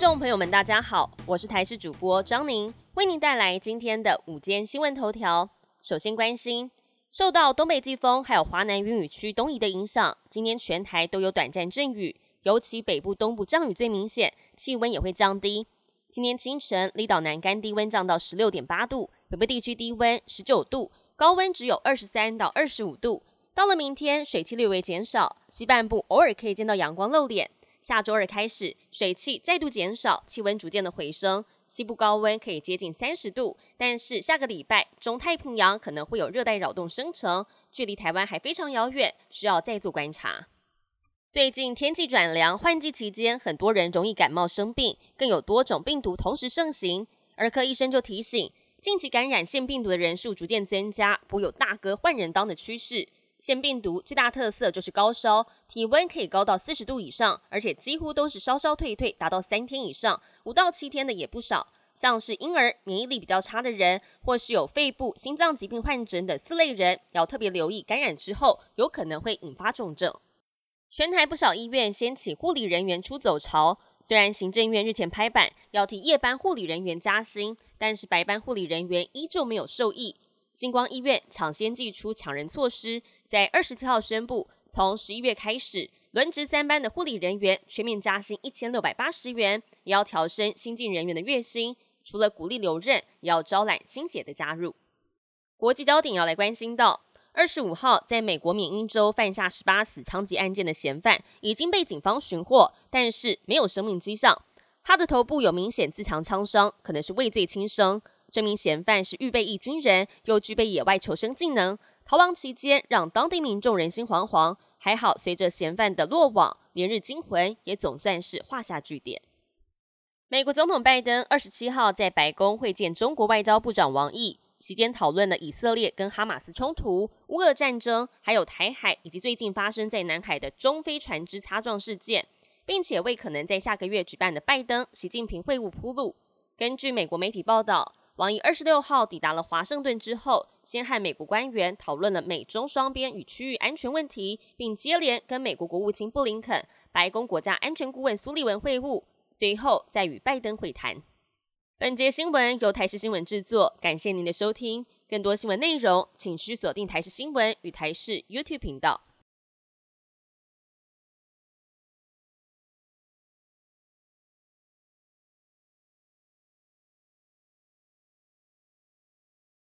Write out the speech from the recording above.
众朋友们，大家好，我是台视主播张宁，为您带来今天的午间新闻头条。首先关心，受到东北季风还有华南云雨区东移的影响，今天全台都有短暂阵雨，尤其北部、东部降雨最明显，气温也会降低。今天清晨，离岛南干低温降到十六点八度，北部地区低温十九度，高温只有二十三到二十五度。到了明天，水汽略微减少，西半部偶尔可以见到阳光露脸。下周二开始，水汽再度减少，气温逐渐的回升，西部高温可以接近三十度。但是下个礼拜，中太平洋可能会有热带扰动生成，距离台湾还非常遥远，需要再做观察。最近天气转凉，换季期间，很多人容易感冒生病，更有多种病毒同时盛行。儿科医生就提醒，近期感染腺病毒的人数逐渐增加，颇有大哥换人当的趋势。腺病毒最大特色就是高烧，体温可以高到四十度以上，而且几乎都是烧烧退退，达到三天以上，五到七天的也不少。像是婴儿、免疫力比较差的人，或是有肺部、心脏疾病患者等四类人，要特别留意感染之后有可能会引发重症。全台不少医院掀起护理人员出走潮，虽然行政院日前拍板要替夜班护理人员加薪，但是白班护理人员依旧没有受益。星光医院抢先祭出抢人措施。在二十七号宣布，从十一月开始，轮值三班的护理人员全面加薪一千六百八十元，也要调升新进人员的月薪。除了鼓励留任，也要招揽新血的加入。国际焦点要来关心到，二十五号在美国缅因州犯下十八死枪击案件的嫌犯已经被警方寻获，但是没有生命迹象。他的头部有明显自强枪伤，可能是畏罪轻生。这名嫌犯是预备役军人，又具备野外求生技能。逃亡期间，让当地民众人心惶惶。还好，随着嫌犯的落网，连日惊魂也总算是画下句点。美国总统拜登二十七号在白宫会见中国外交部长王毅，期间讨论了以色列跟哈马斯冲突、乌俄战争，还有台海以及最近发生在南海的中非船只擦撞事件，并且为可能在下个月举办的拜登习近平会晤铺路。根据美国媒体报道。王毅二十六号抵达了华盛顿之后，先和美国官员讨论了美中双边与区域安全问题，并接连跟美国国务卿布林肯、白宫国家安全顾问苏利文会晤，随后再与拜登会谈。本节新闻由台视新闻制作，感谢您的收听。更多新闻内容，请需锁定台视新闻与台视 YouTube 频道。